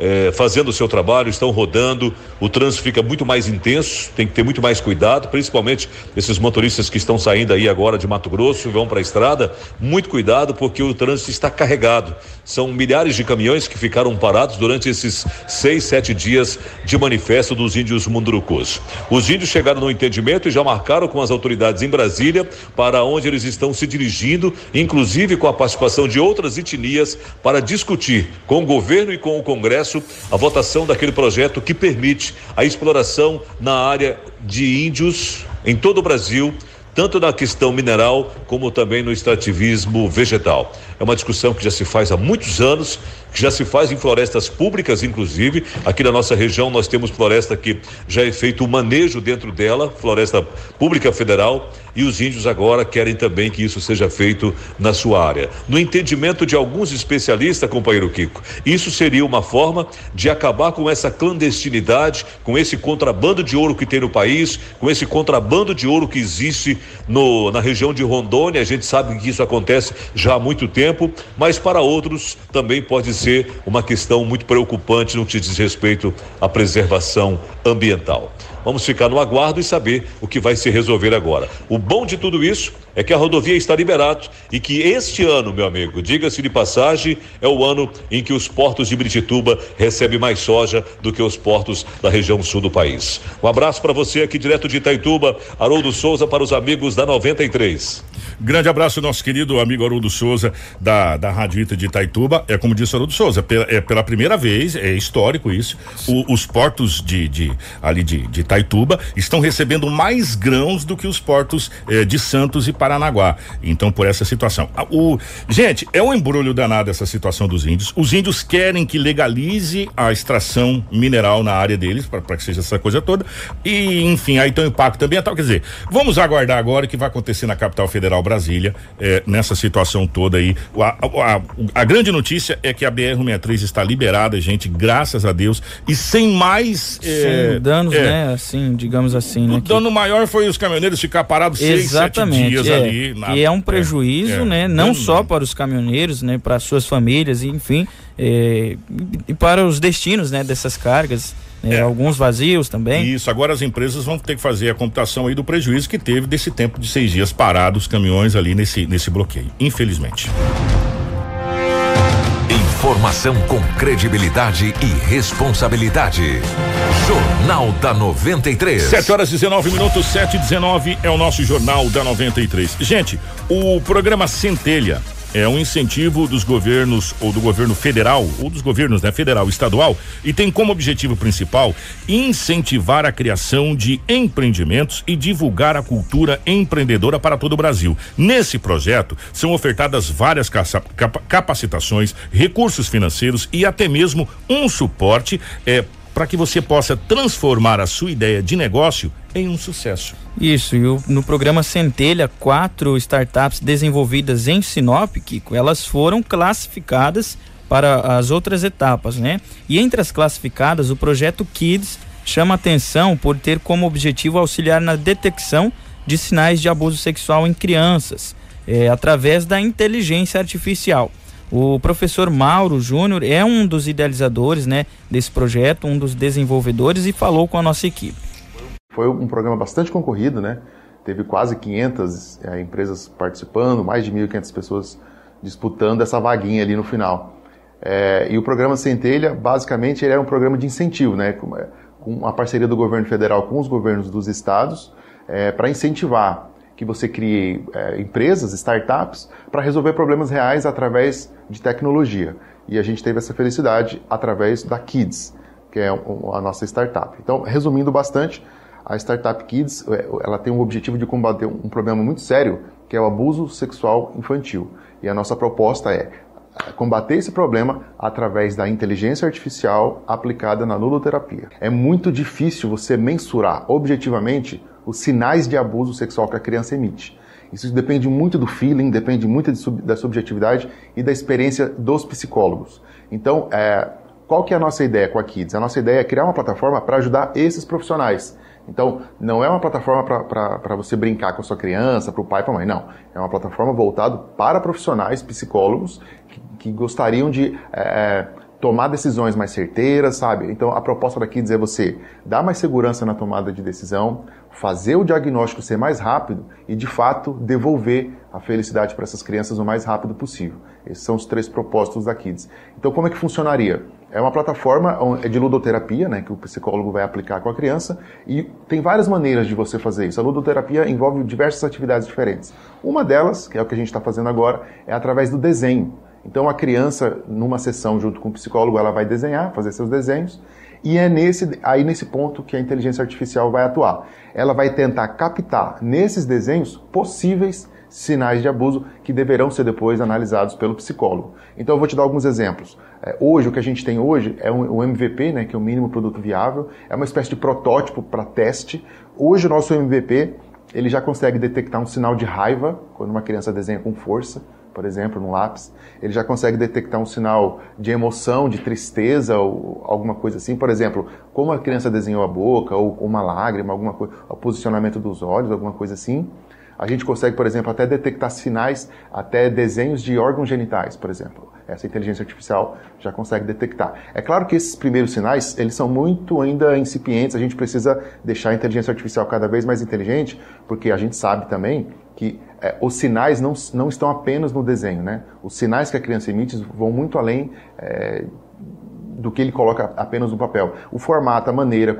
eh, fazendo o seu trabalho, estão rodando. O trânsito fica muito mais intenso, tem que ter muito mais cuidado, principalmente esses motoristas que estão saindo aí agora de Mato Grosso e vão para a estrada. Muito cuidado, porque o trânsito está carregado. São milhares de caminhões que ficaram parados durante esses seis, sete dias de manifesto dos índios mundurucus. Os índios chegaram no entendimento e já marcaram com as autoridades em Brasília para onde eles estão se dirigindo, inclusive com a participação de outras etnias, para discutir com o governo e com o Congresso a votação daquele projeto que permite a exploração na área de índios em todo o Brasil tanto na questão mineral como também no extrativismo vegetal. É uma discussão que já se faz há muitos anos, que já se faz em florestas públicas, inclusive. Aqui na nossa região nós temos floresta que já é feito o manejo dentro dela, floresta pública federal, e os índios agora querem também que isso seja feito na sua área. No entendimento de alguns especialistas, companheiro Kiko, isso seria uma forma de acabar com essa clandestinidade, com esse contrabando de ouro que tem no país, com esse contrabando de ouro que existe no, na região de Rondônia. A gente sabe que isso acontece já há muito tempo, mas para outros também pode ser uma questão muito preocupante no que diz respeito à preservação ambiental. Vamos ficar no aguardo e saber o que vai se resolver agora. O bom de tudo isso é que a rodovia está liberada e que este ano, meu amigo, diga-se de passagem, é o ano em que os portos de Britituba recebem mais soja do que os portos da região sul do país. Um abraço para você aqui direto de Itaituba, Haroldo Souza para os amigos da 93. Grande abraço, nosso querido amigo Haroldo Souza, da, da Rádio Ita de Itaituba. É como disse Haroldo Souza, pela, é pela primeira vez, é histórico isso, o- os portos de, de ali de, de Itaituba estão recebendo mais grãos do que os portos eh, de Santos e Paranaguá. Então, por essa situação. Ah, O, gente, é um embrulho danado essa situação dos índios. Os índios querem que legalize a extração mineral na área deles, para que seja essa coisa toda. E, enfim, aí tem um impacto ambiental. Quer dizer, vamos aguardar agora o que vai acontecer na capital federal Brasília, eh, nessa situação toda aí. A, a- a- grande notícia é que a BR-163 está liberada, gente, graças a Deus, e sem mais. eh, sem danos, é, né? Assim, digamos assim, O né? que- dano maior foi os caminhoneiros ficar parados seis, sete Exatamente, dias é, ali. na- que é um prejuízo, é, né? é. Não Dano- só para os caminhoneiros, né? Para suas famílias, e, enfim, é, e para os destinos, né? Dessas cargas, É. alguns vazios também. Isso, agora as empresas vão ter que fazer a computação aí do prejuízo que teve desse tempo de seis dias parados os caminhões ali nesse, nesse bloqueio, infelizmente. Informação com credibilidade e responsabilidade. Jornal da 93. 7 horas 19 minutos, 7 e 19 é o nosso Jornal da 93. Gente, o programa Centelha é um incentivo dos governos ou do governo federal ou dos governos, né, federal, estadual, e tem como objetivo principal incentivar a criação de empreendimentos e divulgar a cultura empreendedora para todo o Brasil. Nesse projeto são ofertadas várias capacitações, recursos financeiros e até mesmo um suporte é, para que você possa transformar a sua ideia de negócio em um sucesso. Isso, e no programa Centelha, quatro startups desenvolvidas em Sinop, Kiko, elas foram classificadas para as outras etapas, né? E entre as classificadas, o projeto Kids chama atenção por ter como objetivo auxiliar na detecção de sinais de abuso sexual em crianças, é, através da inteligência artificial. O professor Mauro Júnior é um dos idealizadores né, desse projeto, um dos desenvolvedores e falou com a nossa equipe. Foi um programa bastante concorrido, né? Teve quase 500 é, empresas participando, mais de 1.500 pessoas disputando essa vaguinha ali no final. É, e o programa Centelha, basicamente, ele era um programa de incentivo, né? Com, com a parceria do governo federal com os governos dos estados, é, para incentivar que você crie é, empresas, startups, para resolver problemas reais através de tecnologia. E a gente teve essa felicidade através da Kids, que é a nossa startup. Então, resumindo bastante, a startup Kids é, ela tem o objetivo de combater um problema muito sério, que é o abuso sexual infantil. E a nossa proposta é, é combater esse problema através da inteligência artificial aplicada na ludoterapia. É muito difícil você mensurar objetivamente os sinais de abuso sexual que a criança emite. Isso depende muito do feeling, depende muito sub, da subjetividade e da experiência dos psicólogos. Então, é, qual que é a nossa ideia com a Kids? A nossa ideia é criar uma plataforma para ajudar esses profissionais. Então, não é uma plataforma para você brincar com a sua criança, para o pai para a mãe, não. É uma plataforma voltada para profissionais, psicólogos, que, que gostariam de é, tomar decisões mais certeiras, sabe? Então, a proposta da Kids é você dar mais segurança na tomada de decisão, fazer o diagnóstico ser mais rápido e, de fato, devolver a felicidade para essas crianças o mais rápido possível. Esses são os três propósitos da Kids. Então, como é que funcionaria? É uma plataforma é de ludoterapia, né, que o psicólogo vai aplicar com a criança, e tem várias maneiras de você fazer isso. A ludoterapia envolve diversas atividades diferentes. Uma delas, que é o que a gente está fazendo agora, é através do desenho. Então, a criança, numa sessão junto com o psicólogo, ela vai desenhar, fazer seus desenhos, e é nesse, aí nesse ponto que a inteligência artificial vai atuar. Ela vai tentar captar nesses desenhos possíveis sinais de abuso que deverão ser depois analisados pelo psicólogo. Então eu vou te dar alguns exemplos. É, hoje, o que a gente tem hoje é um, o MVP, né, que é o mínimo produto viável, é uma espécie de protótipo para teste. Hoje o nosso MVP ele já consegue detectar um sinal de raiva quando uma criança desenha com força por exemplo, no lápis, ele já consegue detectar um sinal de emoção, de tristeza ou alguma coisa assim. Por exemplo, como a criança desenhou a boca ou uma lágrima, alguma coisa, o posicionamento dos olhos, alguma coisa assim. A gente consegue, por exemplo, até detectar sinais, até desenhos de órgãos genitais, por exemplo. Essa inteligência artificial já consegue detectar. É claro que esses primeiros sinais, eles são muito ainda incipientes, a gente precisa deixar a inteligência artificial cada vez mais inteligente, porque a gente sabe também que é, os sinais não, não estão apenas no desenho, né? Os sinais que a criança emite vão muito além é, do que ele coloca apenas no papel. O formato, a maneira,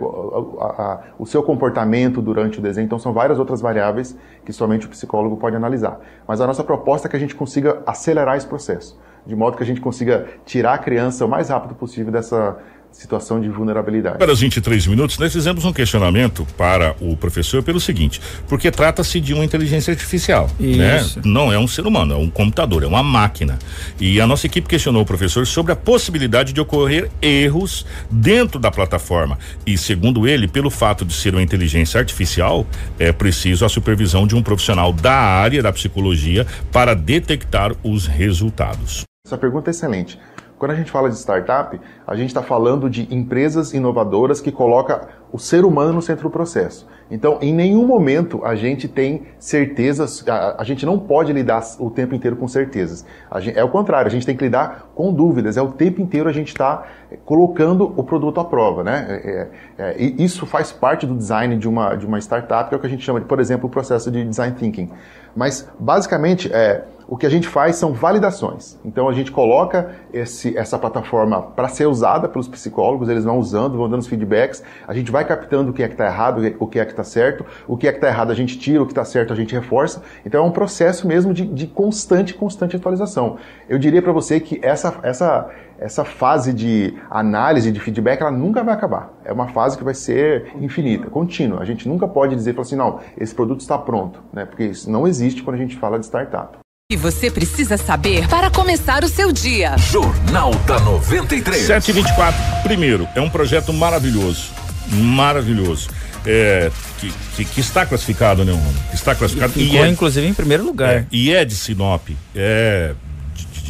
a, a, o seu comportamento durante o desenho, então são várias outras variáveis que somente o psicólogo pode analisar. Mas a nossa proposta é que a gente consiga acelerar esse processo, de modo que a gente consiga tirar a criança o mais rápido possível dessa, situação de vulnerabilidade. Para os 23 minutos, nós fizemos um questionamento para o professor pelo seguinte, porque trata-se de uma inteligência artificial, né? Isso. né? Não é um ser humano, é um computador, é uma máquina. E a nossa equipe questionou o professor sobre a possibilidade de ocorrer erros dentro da plataforma. E segundo ele, pelo fato de ser uma inteligência artificial, é preciso a supervisão de um profissional da área da psicologia para detectar os resultados. Essa pergunta é excelente. Quando a gente fala de startup, a gente está falando de empresas inovadoras que colocam o ser humano no centro do processo. Então, em nenhum momento a gente tem certezas, a, a gente não pode lidar o tempo inteiro com certezas. Gente, é o contrário, a gente tem que lidar com dúvidas, é o tempo inteiro a gente está colocando o produto à prova. Né? É, é, é isso faz parte do design de uma, de uma startup, que é o que a gente chama de, por exemplo, o processo de design thinking. Mas, basicamente, é, o que a gente faz são validações. Então a gente coloca esse, essa plataforma para ser usada pelos psicólogos, eles vão usando, vão dando os feedbacks, a gente vai captando o que é que está errado, o que é que está certo, o que é que está errado a gente tira, o que está certo a gente reforça. Então é um processo mesmo de, de constante, constante atualização. Eu diria para você que essa, essa, essa fase de análise, de feedback, ela nunca vai acabar. É uma fase que vai ser infinita, contínua. A gente nunca pode dizer assim, não, esse produto está pronto, né? porque isso não existe quando a gente fala de startup que você precisa saber para começar o seu dia. Jornal da 93. 724. Primeiro, é um projeto maravilhoso. Maravilhoso. É, que, que, que, está classificado, né, Rony? Está classificado. E, é, inclusive, em primeiro lugar. É, e é de Sinop. É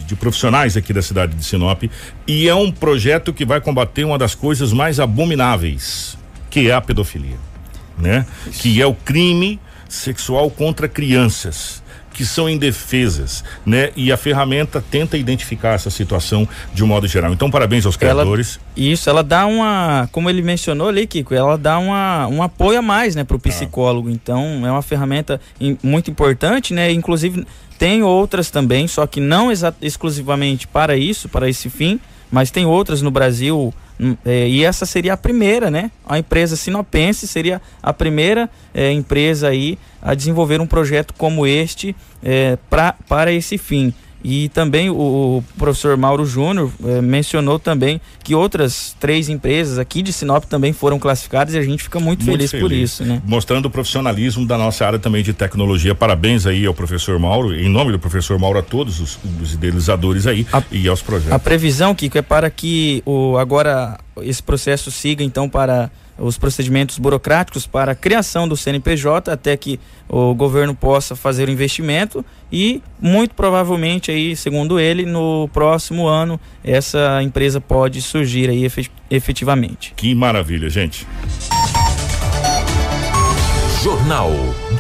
de, profissionais aqui da cidade de Sinop. E é um projeto que vai combater uma das coisas mais abomináveis, que é a pedofilia. Né? Que é o crime sexual contra crianças que são indefesas, né? E a ferramenta tenta identificar essa situação de um modo geral. Então, parabéns aos criadores. Ela, isso, ela dá uma, como ele mencionou ali, Kiko, ela dá uma, um apoio a mais, né, para o ah. psicólogo. Ah. Então, é uma ferramenta muito importante, né? Inclusive tem outras também, só que não exclusivamente para isso, para esse fim, mas tem outras no Brasil Hum, é, e essa seria a primeira, né? A empresa sinopense seria a primeira é, empresa aí a desenvolver um projeto como este é, pra, para esse fim. E também o, professor Mauro Júnior eh, mencionou também que outras três empresas aqui de Sinop também foram classificadas e a gente fica muito, muito feliz, feliz, por isso, né? Mostrando o profissionalismo da nossa área também de tecnologia. Parabéns aí ao professor Mauro, em nome do professor Mauro a todos os, os idealizadores aí a, e aos projetos. A previsão, Kiko, é para que o agora esse processo siga então para os procedimentos burocráticos para a criação do CNPJ até que o governo possa fazer o investimento e muito provavelmente aí, segundo ele, no próximo ano essa empresa pode surgir aí efetivamente. Que maravilha, gente. Jornal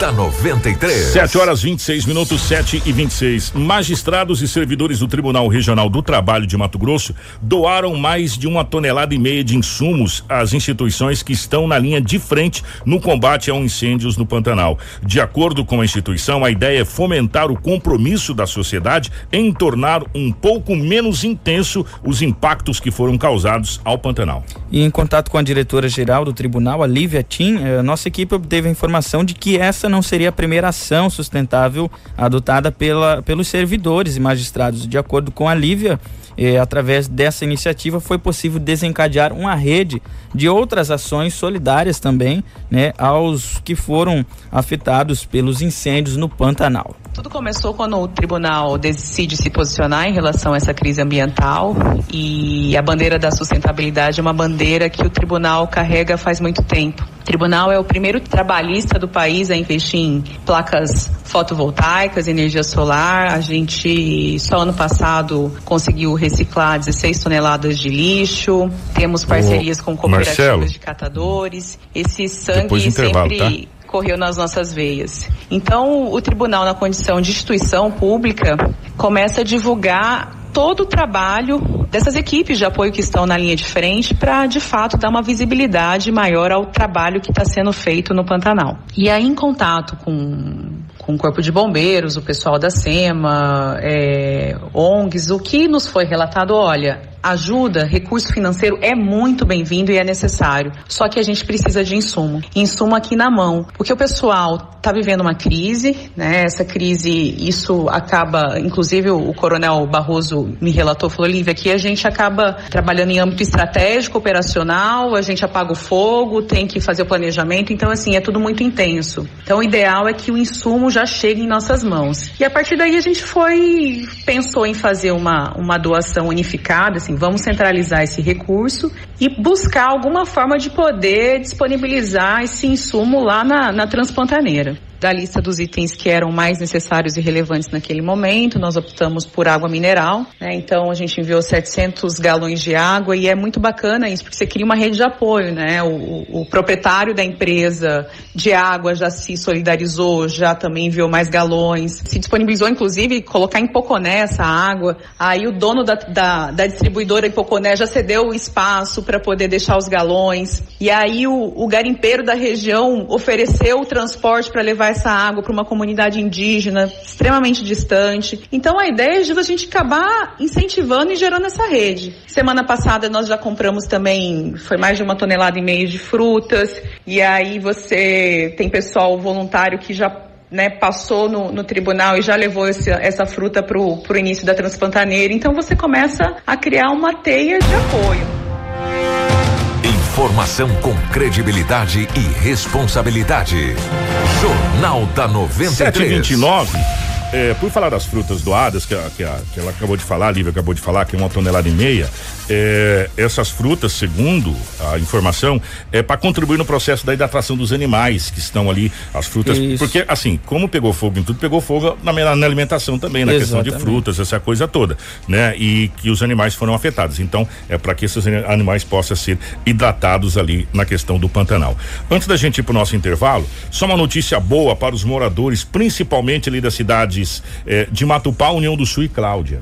da 93. 7 horas 26 minutos, 7 e 26. Magistrados e servidores do Tribunal Regional do Trabalho de Mato Grosso doaram mais de uma tonelada e meia de insumos às instituições que estão na linha de frente no combate a incêndios no Pantanal. De acordo com a instituição, a ideia é fomentar o compromisso da sociedade em tornar um pouco menos intenso os impactos que foram causados ao Pantanal. E em contato com a diretora geral do tribunal, a Lívia Tim, eh, nossa equipe obteve a informação informação de que essa não seria a primeira ação sustentável adotada pela, pelos servidores e magistrados. De acordo com a Lívia, eh, através dessa iniciativa foi possível desencadear uma rede de outras ações solidárias também, né, aos que foram afetados pelos incêndios no Pantanal. Tudo começou quando o tribunal decide se posicionar em relação a essa crise ambiental e a bandeira da sustentabilidade é uma bandeira que o tribunal carrega faz muito tempo. O tribunal é o primeiro trabalhista do país a investir em placas fotovoltaicas, energia solar. A gente só ano passado conseguiu reciclar 16 toneladas de lixo. Temos parcerias com cooperativas Marcelo, de catadores. Esse sangue sempre tá? Correu nas nossas veias. Então, o tribunal, na condição de instituição pública, começa a divulgar todo o trabalho dessas equipes de apoio que estão na linha de frente para, de fato, dar uma visibilidade maior ao trabalho que está sendo feito no Pantanal. E aí, em contato com, com o Corpo de Bombeiros, o pessoal da SEMA, é, ONGs, o que nos foi relatado, olha, ajuda, recurso financeiro é muito bem-vindo e é necessário. Só que a gente precisa de insumo. Insumo aqui na mão. Porque o pessoal está vivendo uma crise, né? Essa crise, isso acaba, inclusive o Coronel Barroso me relatou, falou, Lívia, aqui a gente acaba trabalhando em âmbito estratégico, operacional, a gente apaga o fogo, tem que fazer o planejamento, então assim, é tudo muito intenso. Então o ideal é que o insumo já chegue em nossas mãos. E a partir daí a gente foi, pensou em fazer uma, uma doação unificada, assim, vamos centralizar esse recurso e buscar alguma forma de poder disponibilizar esse insumo lá na, na Transpantaneira da lista dos itens que eram mais necessários e relevantes naquele momento. Nós optamos por água mineral, né? então a gente enviou 700 galões de água e é muito bacana isso, porque você cria uma rede de apoio, né? O, o proprietário da empresa de água já se solidarizou, já também enviou mais galões, se disponibilizou inclusive colocar em Poconé essa água. Aí o dono da, da, da distribuidora em Poconé já cedeu o espaço para poder deixar os galões. E aí o, o garimpeiro da região ofereceu o transporte para levar essa água para uma comunidade indígena extremamente distante. Então a ideia é de a gente acabar incentivando e gerando essa rede. Semana passada nós já compramos também, foi mais de uma tonelada e meia de frutas, e aí você tem pessoal voluntário que já né, passou no, no, tribunal e já levou esse, essa fruta para o início da transplantaneira. Então você começa a criar uma teia de apoio. Informação com credibilidade e responsabilidade. Jornal da 93. 729. É, por falar das frutas doadas, que, a, que, a, que ela acabou de falar, a Lívia acabou de falar, que é uma tonelada e meia, é, essas frutas, segundo a informação, é para contribuir no processo da hidratação dos animais que estão ali, as frutas. Isso. Porque, assim, como pegou fogo em tudo, pegou fogo na, na alimentação também, na Exatamente. questão de frutas, essa coisa toda, né? E que os animais foram afetados. Então, é para que esses animais possam ser hidratados ali na questão do Pantanal. Antes da gente ir para o nosso intervalo, só uma notícia boa para os moradores, principalmente ali das cidades eh, de Matupá, União do Sul e Cláudia.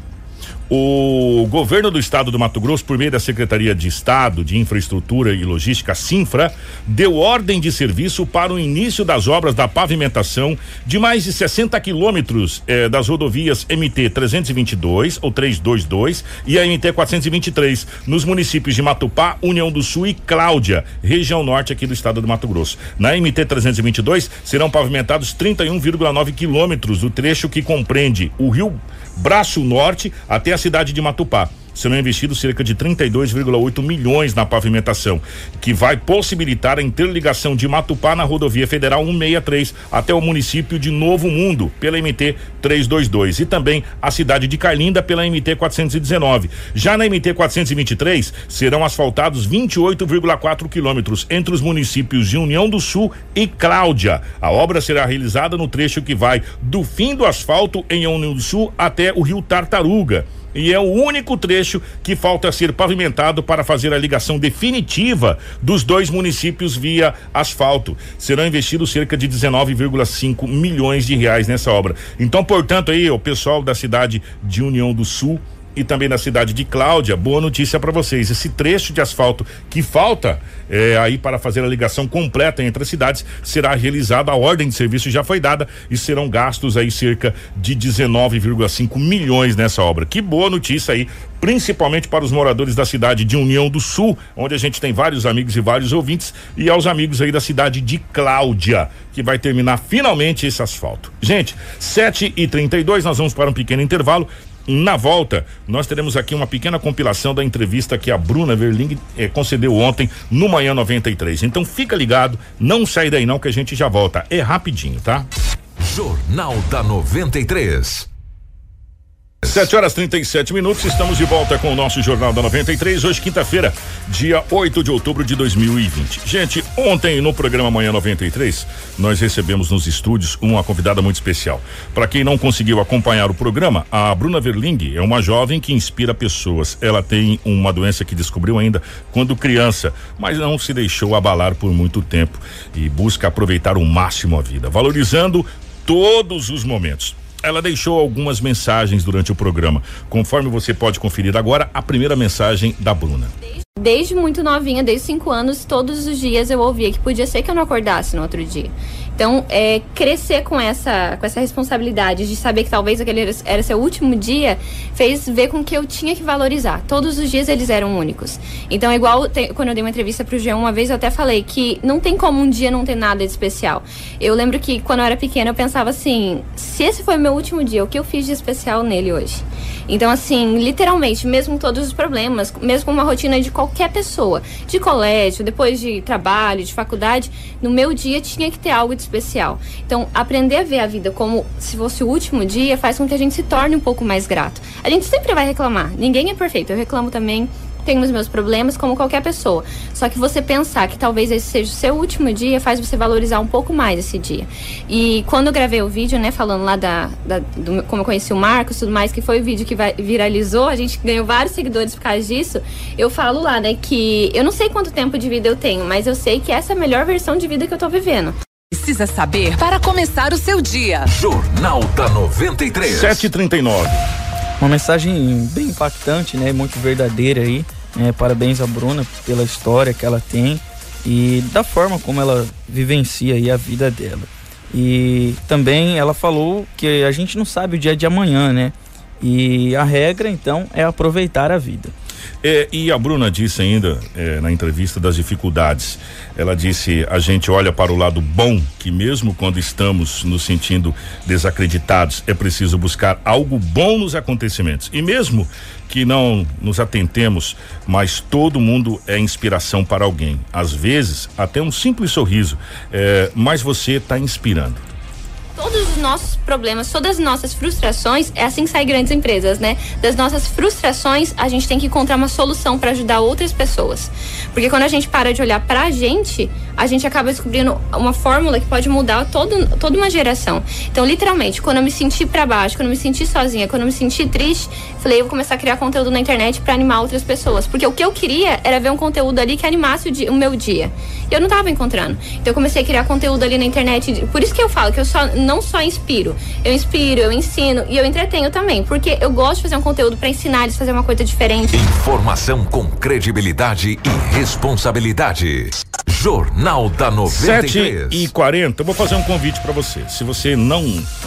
O governo do estado do Mato Grosso, por meio da Secretaria de Estado de Infraestrutura e Logística, Sinfra, deu ordem de serviço para o início das obras da pavimentação de mais de 60 quilômetros eh, das rodovias MT 322 ou 322 e a MT 423 nos municípios de Matupá, União do Sul e Cláudia, região norte aqui do estado do Mato Grosso. Na MT 322 serão pavimentados 31,9 quilômetros do trecho que compreende o Rio Braço Norte até a cidade de Matupá serão investidos cerca de 32,8 milhões na pavimentação, que vai possibilitar a interligação de Matupá na rodovia federal 163 até o município de Novo Mundo pela MT 322 e também a cidade de Carlinda pela MT 419. Já na MT 423 serão asfaltados 28,4 quilômetros entre os municípios de União do Sul e Cláudia. A obra será realizada no trecho que vai do fim do asfalto em União do Sul até o Rio Tartaruga e é o único trecho que falta ser pavimentado para fazer a ligação definitiva dos dois municípios via asfalto. Serão investidos cerca de 19,5 milhões de reais nessa obra. Então, portanto, aí o pessoal da cidade de União do Sul e também na cidade de Cláudia, boa notícia para vocês. Esse trecho de asfalto que falta é, aí para fazer a ligação completa entre as cidades será realizado. A ordem de serviço já foi dada e serão gastos aí cerca de 19,5 milhões nessa obra. Que boa notícia aí, principalmente para os moradores da cidade de União do Sul, onde a gente tem vários amigos e vários ouvintes, e aos amigos aí da cidade de Cláudia, que vai terminar finalmente esse asfalto. Gente, 7 e 32 nós vamos para um pequeno intervalo. Na volta, nós teremos aqui uma pequena compilação da entrevista que a Bruna Verling eh, concedeu ontem no Manhã 93. Então fica ligado, não sai daí não que a gente já volta. É rapidinho, tá? Jornal da 93. 7 horas 37 minutos, estamos de volta com o nosso Jornal da 93, hoje quinta-feira, dia 8 de outubro de 2020. Gente, ontem no programa Manhã 93, nós recebemos nos estúdios uma convidada muito especial. Para quem não conseguiu acompanhar o programa, a Bruna Verling é uma jovem que inspira pessoas. Ela tem uma doença que descobriu ainda quando criança, mas não se deixou abalar por muito tempo e busca aproveitar o máximo a vida, valorizando todos os momentos. Ela deixou algumas mensagens durante o programa. Conforme você pode conferir agora, a primeira mensagem da Bruna. Desde muito novinha, desde cinco anos, todos os dias eu ouvia que podia ser que eu não acordasse no outro dia. Então, é, crescer com essa, com essa responsabilidade de saber que talvez aquele era seu último dia, fez ver com que eu tinha que valorizar. Todos os dias eles eram únicos. Então, igual te, quando eu dei uma entrevista pro G1 uma vez, eu até falei que não tem como um dia não ter nada de especial. Eu lembro que quando eu era pequena, eu pensava assim: se esse foi meu último dia, o que eu fiz de especial nele hoje? Então, assim, literalmente, mesmo todos os problemas, mesmo com uma rotina de qualquer pessoa, de colégio, depois de trabalho, de faculdade, no meu dia tinha que ter algo de especial. Então, aprender a ver a vida como se fosse o último dia faz com que a gente se torne um pouco mais grato. A gente sempre vai reclamar, ninguém é perfeito, eu reclamo também tenho os meus problemas como qualquer pessoa. Só que você pensar que talvez esse seja o seu último dia faz você valorizar um pouco mais esse dia. E quando eu gravei o vídeo, né, falando lá da, da do, como eu conheci o Marcos e tudo mais, que foi o vídeo que vai, viralizou, a gente ganhou vários seguidores por causa disso. Eu falo lá, né, que eu não sei quanto tempo de vida eu tenho, mas eu sei que essa é a melhor versão de vida que eu tô vivendo. Precisa saber para começar o seu dia. Jornal da 93. 739. Uma mensagem bem impactante, né? Muito verdadeira aí. É, parabéns a Bruna pela história que ela tem e da forma como ela vivencia aí a vida dela. E também ela falou que a gente não sabe o dia de amanhã, né? E a regra, então, é aproveitar a vida. É, e a Bruna disse ainda é, na entrevista das dificuldades. Ela disse: a gente olha para o lado bom, que mesmo quando estamos nos sentindo desacreditados, é preciso buscar algo bom nos acontecimentos. E mesmo que não nos atentemos, mas todo mundo é inspiração para alguém. Às vezes, até um simples sorriso, é, mas você está inspirando todos os nossos problemas, todas as nossas frustrações, é assim que saem grandes empresas, né? Das nossas frustrações, a gente tem que encontrar uma solução para ajudar outras pessoas. Porque quando a gente para de olhar pra gente, a gente acaba descobrindo uma fórmula que pode mudar todo, toda uma geração. Então, literalmente, quando eu me senti para baixo, quando eu me senti sozinha, quando eu me senti triste, falei, eu vou começar a criar conteúdo na internet para animar outras pessoas. Porque o que eu queria era ver um conteúdo ali que animasse o, dia, o meu dia. E eu não tava encontrando. Então, eu comecei a criar conteúdo ali na internet. Por isso que eu falo que eu só não só inspiro, eu inspiro, eu ensino e eu entretenho também, porque eu gosto de fazer um conteúdo para ensinar eles a fazer uma coisa diferente. Informação com credibilidade e responsabilidade. Jornal da 93. 7 e 40 eu vou fazer um convite para você. Se você não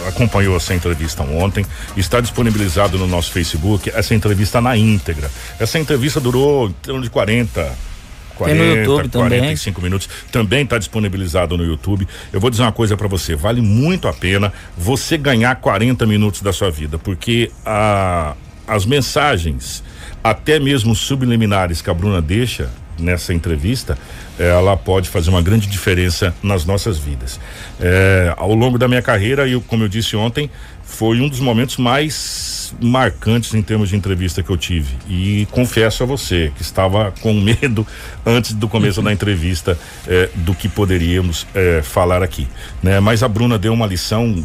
acompanhou essa entrevista ontem, está disponibilizado no nosso Facebook essa entrevista na íntegra. Essa entrevista durou em torno de 40 40, Tem no YouTube 45 também. minutos. Também está disponibilizado no YouTube. Eu vou dizer uma coisa para você: vale muito a pena você ganhar 40 minutos da sua vida, porque a, as mensagens, até mesmo subliminares que a Bruna deixa nessa entrevista, ela pode fazer uma grande diferença nas nossas vidas. É, ao longo da minha carreira, e como eu disse ontem, foi um dos momentos mais marcantes em termos de entrevista que eu tive. E confesso a você que estava com [LAUGHS] medo antes do começo da entrevista eh, do que poderíamos eh, falar aqui. Né? Mas a Bruna deu uma lição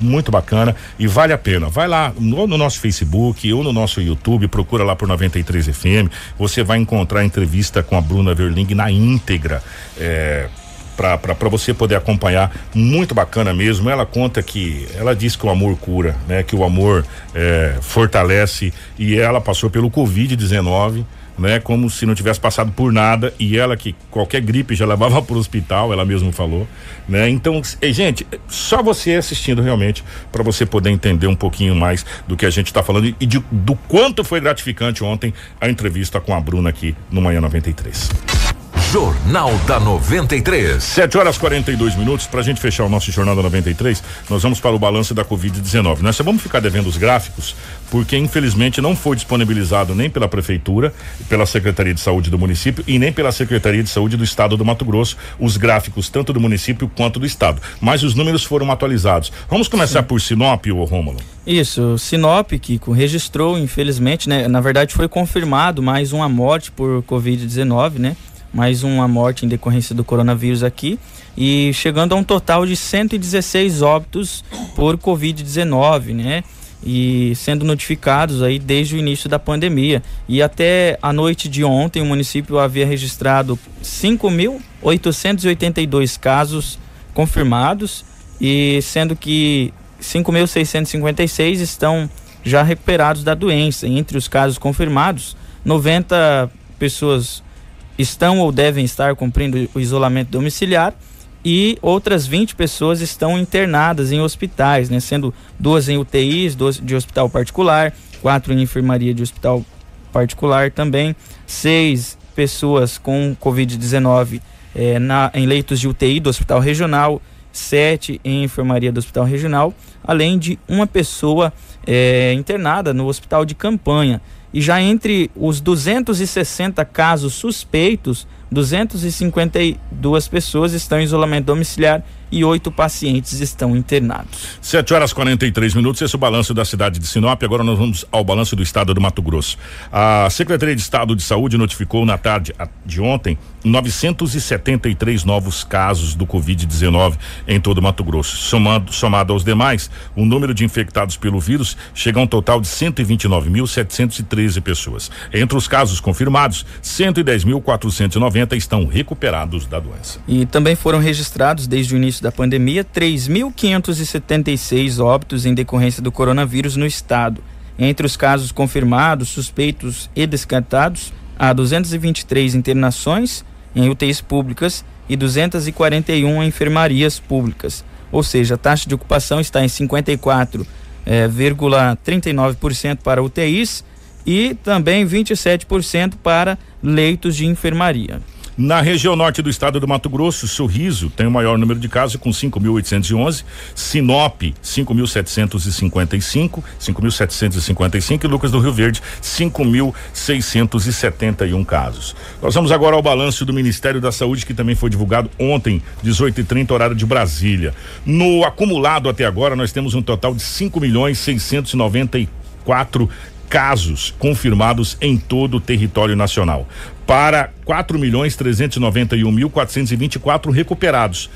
muito bacana e vale a pena. Vai lá no, no, nosso Facebook ou no nosso YouTube, procura lá por 93 FM. Você vai encontrar a entrevista com a Bruna Verling na íntegra. É, para você poder acompanhar, muito bacana mesmo. Ela conta que ela diz que o amor cura, né? Que o amor é, fortalece e ela passou pelo Covid-19 né? Como se não tivesse passado por nada e ela que qualquer gripe já levava [LAUGHS] para o hospital, ela mesma falou, né? Então, gente, só você assistindo realmente para você poder entender um pouquinho mais do que a gente está falando e de, do quanto foi gratificante ontem a entrevista com a Bruna aqui no Manhã 93. Jornal da 93. 7 horas 42 minutos. Para a gente fechar o nosso Jornal da 93, nós vamos para o balanço da Covid-19. Nós só vamos ficar devendo os gráficos, porque infelizmente não foi disponibilizado nem pela Prefeitura, pela Secretaria de Saúde do município e nem pela Secretaria de Saúde do Estado do Mato Grosso, os gráficos tanto do município quanto do Estado. Mas os números foram atualizados. Vamos começar Sim. por Sinop, ô Rômulo? Isso, Sinop, que registrou, infelizmente, né? Na verdade, foi confirmado mais uma morte por Covid-19, né? Mais uma morte em decorrência do coronavírus aqui e chegando a um total de 116 óbitos por Covid-19, né? E sendo notificados aí desde o início da pandemia. E até a noite de ontem, o município havia registrado 5.882 casos confirmados, e sendo que 5.656 estão já recuperados da doença. Entre os casos confirmados, 90 pessoas estão ou devem estar cumprindo o isolamento domiciliar e outras 20 pessoas estão internadas em hospitais, né, sendo duas em UTIs, duas de hospital particular, quatro em enfermaria de hospital particular também, seis pessoas com Covid-19 eh, em leitos de UTI do hospital regional, sete em enfermaria do hospital regional, além de uma pessoa eh, internada no hospital de campanha. E já entre os 260 casos suspeitos, 252 pessoas estão em isolamento domiciliar e oito pacientes estão internados. 7 horas 43 minutos, esse é o balanço da cidade de Sinop. Agora nós vamos ao balanço do estado do Mato Grosso. A Secretaria de Estado de Saúde notificou na tarde de ontem 973 novos casos do Covid-19 em todo o Mato Grosso. Somado, somado aos demais, o número de infectados pelo vírus chega a um total de 129.713 pessoas. Entre os casos confirmados, 110.490 estão recuperados da doença. E também foram registrados desde o início da pandemia, 3.576 óbitos em decorrência do coronavírus no estado. Entre os casos confirmados, suspeitos e descartados, há 223 internações em UTIs públicas e 241 em enfermarias públicas. ou seja, a taxa de ocupação está em 54,39% é, para UTIs e também 27% para leitos de enfermaria. Na região norte do estado do Mato Grosso, Sorriso tem o maior número de casos com 5.811, Sinop 5.755, 5.755 e Lucas do Rio Verde 5.671 casos. Nós vamos agora ao balanço do Ministério da Saúde que também foi divulgado ontem, 18h30 horário de Brasília. No acumulado até agora nós temos um total de 5 milhões 694 casos confirmados em todo o território nacional, para 4 milhões 391 mil 424 recuperados.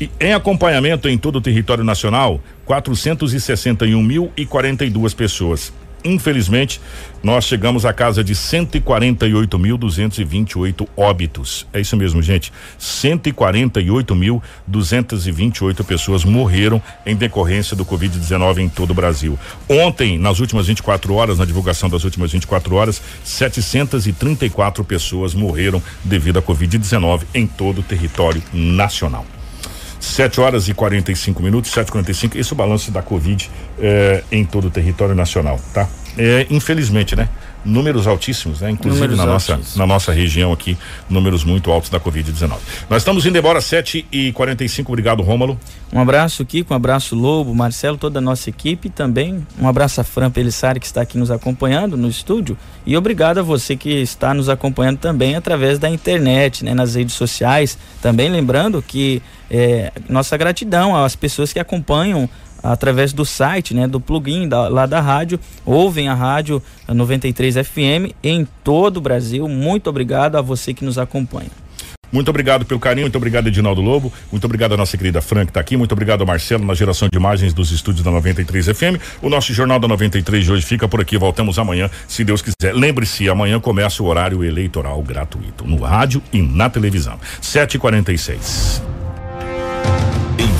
E em acompanhamento em todo o território nacional, 461 mil e 42 pessoas. Infelizmente, nós chegamos à casa de 148.228 óbitos. É isso mesmo, gente. 148.228 pessoas morreram em decorrência do Covid-19 em todo o Brasil. Ontem, nas últimas 24 horas, na divulgação das últimas 24 horas, 734 pessoas morreram devido à Covid-19 em todo o território nacional. 7 horas e 45 minutos, 7h45. Esse é o balanço da Covid eh, em todo o território nacional, tá? É, infelizmente, né? Números altíssimos, né? Inclusive números na nossa, na nossa região aqui, números muito altos da Covid-19. Nós estamos indo embora 7 e 45 Obrigado, Rômulo. Um abraço, Kiko, um abraço, Lobo, Marcelo, toda a nossa equipe também. Um abraço a Fran Pelissari, que está aqui nos acompanhando no estúdio. E obrigado a você que está nos acompanhando também através da internet, né? Nas redes sociais. Também lembrando que é, nossa gratidão às pessoas que acompanham através do site, né, do plugin da, lá da rádio, ouvem a rádio 93 FM em todo o Brasil. Muito obrigado a você que nos acompanha. Muito obrigado pelo carinho, muito obrigado Edinaldo Lobo, muito obrigado a nossa querida Fran que está aqui, muito obrigado Marcelo na geração de imagens dos estúdios da 93 FM. O nosso Jornal da 93 de hoje fica por aqui, voltamos amanhã, se Deus quiser. Lembre-se, amanhã começa o horário eleitoral gratuito, no rádio e na televisão. 7h46.